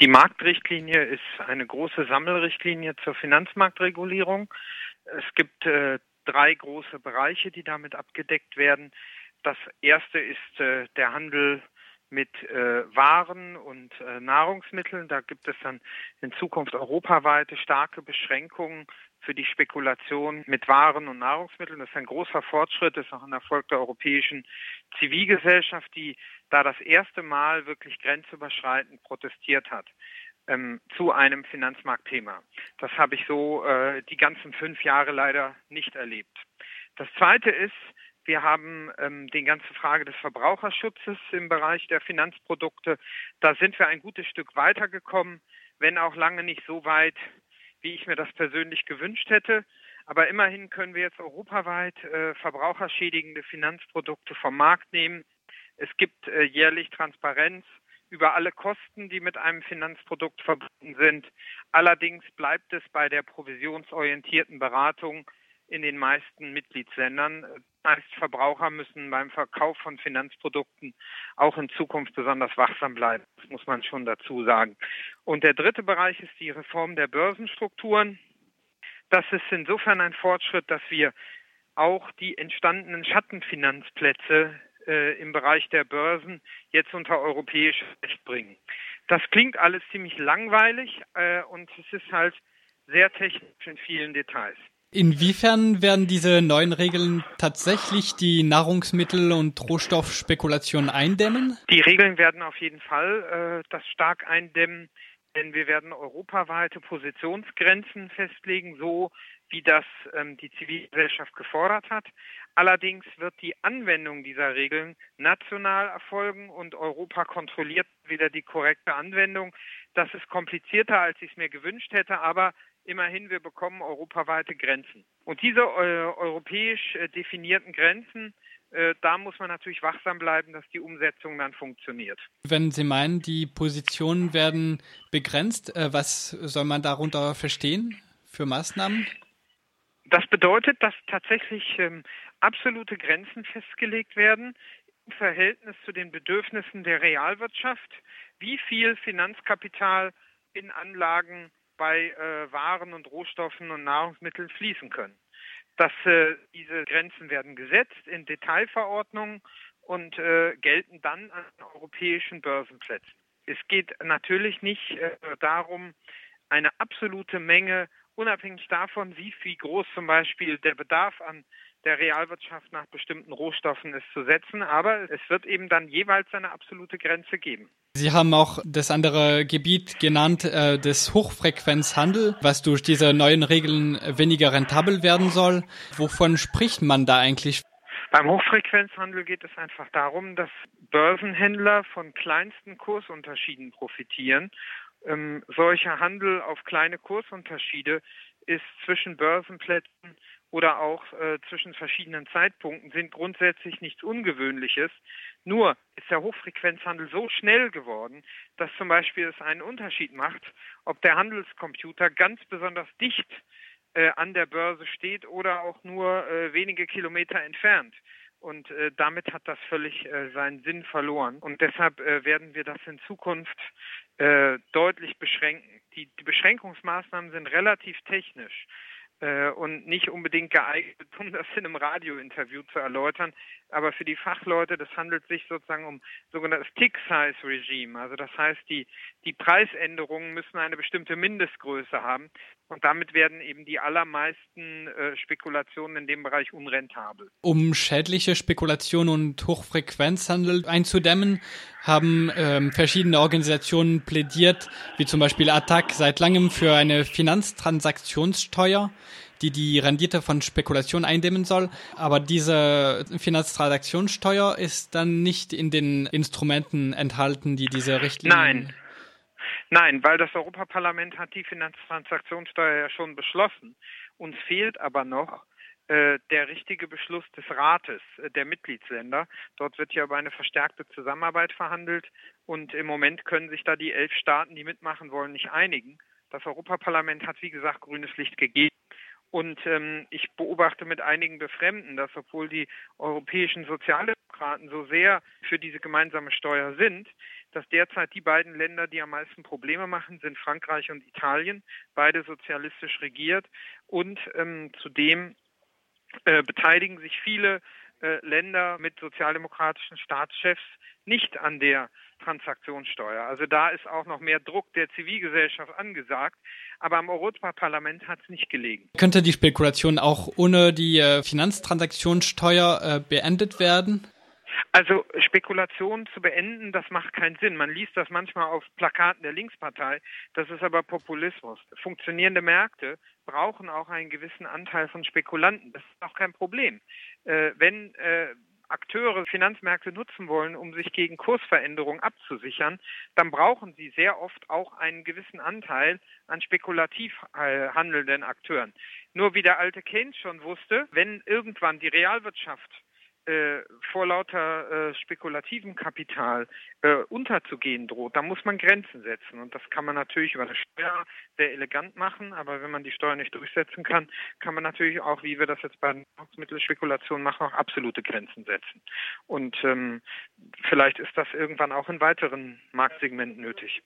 Die Marktrichtlinie ist eine große Sammelrichtlinie zur Finanzmarktregulierung. Es gibt äh, drei große Bereiche, die damit abgedeckt werden. Das erste ist äh, der Handel mit äh, Waren und äh, Nahrungsmitteln. Da gibt es dann in Zukunft europaweite starke Beschränkungen für die Spekulation mit Waren und Nahrungsmitteln. Das ist ein großer Fortschritt, das ist auch ein Erfolg der europäischen Zivilgesellschaft, die da das erste Mal wirklich grenzüberschreitend protestiert hat ähm, zu einem Finanzmarktthema. Das habe ich so äh, die ganzen fünf Jahre leider nicht erlebt. Das Zweite ist, wir haben ähm, die ganze Frage des Verbraucherschutzes im Bereich der Finanzprodukte. Da sind wir ein gutes Stück weitergekommen, wenn auch lange nicht so weit, wie ich mir das persönlich gewünscht hätte. Aber immerhin können wir jetzt europaweit äh, verbraucherschädigende Finanzprodukte vom Markt nehmen. Es gibt äh, jährlich Transparenz über alle Kosten, die mit einem Finanzprodukt verbunden sind. Allerdings bleibt es bei der provisionsorientierten Beratung in den meisten Mitgliedsländern. Das heißt, Verbraucher müssen beim Verkauf von Finanzprodukten auch in Zukunft besonders wachsam bleiben. Das muss man schon dazu sagen. Und der dritte Bereich ist die Reform der Börsenstrukturen. Das ist insofern ein Fortschritt, dass wir auch die entstandenen Schattenfinanzplätze äh, im Bereich der Börsen jetzt unter europäisches Recht bringen. Das klingt alles ziemlich langweilig äh, und es ist halt sehr technisch in vielen Details. Inwiefern werden diese neuen Regeln tatsächlich die Nahrungsmittel- und Rohstoffspekulation eindämmen? Die Regeln werden auf jeden Fall äh, das stark eindämmen, denn wir werden europaweite Positionsgrenzen festlegen, so wie das ähm, die Zivilgesellschaft gefordert hat. Allerdings wird die Anwendung dieser Regeln national erfolgen und Europa kontrolliert wieder die korrekte Anwendung. Das ist komplizierter, als ich es mir gewünscht hätte, aber immerhin, wir bekommen europaweite Grenzen. Und diese äh, europäisch äh, definierten Grenzen, äh, da muss man natürlich wachsam bleiben, dass die Umsetzung dann funktioniert. Wenn Sie meinen, die Positionen werden begrenzt, äh, was soll man darunter verstehen für Maßnahmen? Das bedeutet, dass tatsächlich ähm, absolute Grenzen festgelegt werden im Verhältnis zu den Bedürfnissen der Realwirtschaft, wie viel Finanzkapital in Anlagen bei äh, Waren und Rohstoffen und Nahrungsmitteln fließen können. Dass äh, diese Grenzen werden gesetzt in Detailverordnungen und äh, gelten dann an europäischen Börsenplätzen. Es geht natürlich nicht äh, darum, eine absolute Menge, unabhängig davon, wie viel groß zum Beispiel der Bedarf an der Realwirtschaft nach bestimmten Rohstoffen ist zu setzen, aber es wird eben dann jeweils eine absolute Grenze geben. Sie haben auch das andere Gebiet genannt, äh, des Hochfrequenzhandel, was durch diese neuen Regeln weniger rentabel werden soll. Wovon spricht man da eigentlich? Beim Hochfrequenzhandel geht es einfach darum, dass Börsenhändler von kleinsten Kursunterschieden profitieren. Ähm, solcher Handel auf kleine Kursunterschiede ist zwischen Börsenplätzen oder auch äh, zwischen verschiedenen Zeitpunkten sind grundsätzlich nichts Ungewöhnliches. Nur ist der Hochfrequenzhandel so schnell geworden, dass zum Beispiel es einen Unterschied macht, ob der Handelscomputer ganz besonders dicht äh, an der Börse steht oder auch nur äh, wenige Kilometer entfernt. Und äh, damit hat das völlig äh, seinen Sinn verloren. Und deshalb äh, werden wir das in Zukunft äh, deutlich beschränken. Die, die Beschränkungsmaßnahmen sind relativ technisch äh, und nicht unbedingt geeignet, um das in einem Radiointerview zu erläutern. Aber für die Fachleute, das handelt sich sozusagen um sogenanntes Tick-Size-Regime. Also das heißt, die, die Preisänderungen müssen eine bestimmte Mindestgröße haben. Und damit werden eben die allermeisten äh, Spekulationen in dem Bereich unrentabel. Um schädliche Spekulation und Hochfrequenzhandel einzudämmen, haben ähm, verschiedene Organisationen plädiert, wie zum Beispiel ATTAC seit langem für eine Finanztransaktionssteuer, die die Rendite von Spekulation eindämmen soll. Aber diese Finanztransaktionssteuer ist dann nicht in den Instrumenten enthalten, die diese Richtlinie. Nein. Nein, weil das Europaparlament hat die Finanztransaktionssteuer ja schon beschlossen. Uns fehlt aber noch äh, der richtige Beschluss des Rates äh, der Mitgliedsländer. Dort wird ja über eine verstärkte Zusammenarbeit verhandelt und im Moment können sich da die elf Staaten, die mitmachen wollen, nicht einigen. Das Europaparlament hat, wie gesagt, grünes Licht gegeben. Und ähm, ich beobachte mit einigen Befremden, dass obwohl die europäischen Sozialdemokraten so sehr für diese gemeinsame Steuer sind, dass derzeit die beiden Länder, die am meisten Probleme machen, sind Frankreich und Italien, beide sozialistisch regiert. Und ähm, zudem äh, beteiligen sich viele äh, Länder mit sozialdemokratischen Staatschefs nicht an der Transaktionssteuer. Also da ist auch noch mehr Druck der Zivilgesellschaft angesagt. Aber am Europaparlament hat es nicht gelegen. Könnte die Spekulation auch ohne die äh, Finanztransaktionssteuer äh, beendet werden? Also Spekulation zu beenden, das macht keinen Sinn. Man liest das manchmal auf Plakaten der Linkspartei. Das ist aber Populismus. Funktionierende Märkte brauchen auch einen gewissen Anteil von Spekulanten. Das ist auch kein Problem. Äh, wenn äh, Akteure Finanzmärkte nutzen wollen, um sich gegen Kursveränderungen abzusichern, dann brauchen sie sehr oft auch einen gewissen Anteil an spekulativ äh, handelnden Akteuren. Nur wie der alte Keynes schon wusste, wenn irgendwann die Realwirtschaft äh, vor lauter äh, spekulativem Kapital äh, unterzugehen droht, da muss man Grenzen setzen. Und das kann man natürlich über eine Steuer sehr elegant machen, aber wenn man die Steuer nicht durchsetzen kann, kann man natürlich auch, wie wir das jetzt bei Nahrungsmittelspekulationen machen, auch absolute Grenzen setzen. Und ähm, vielleicht ist das irgendwann auch in weiteren Marktsegmenten nötig.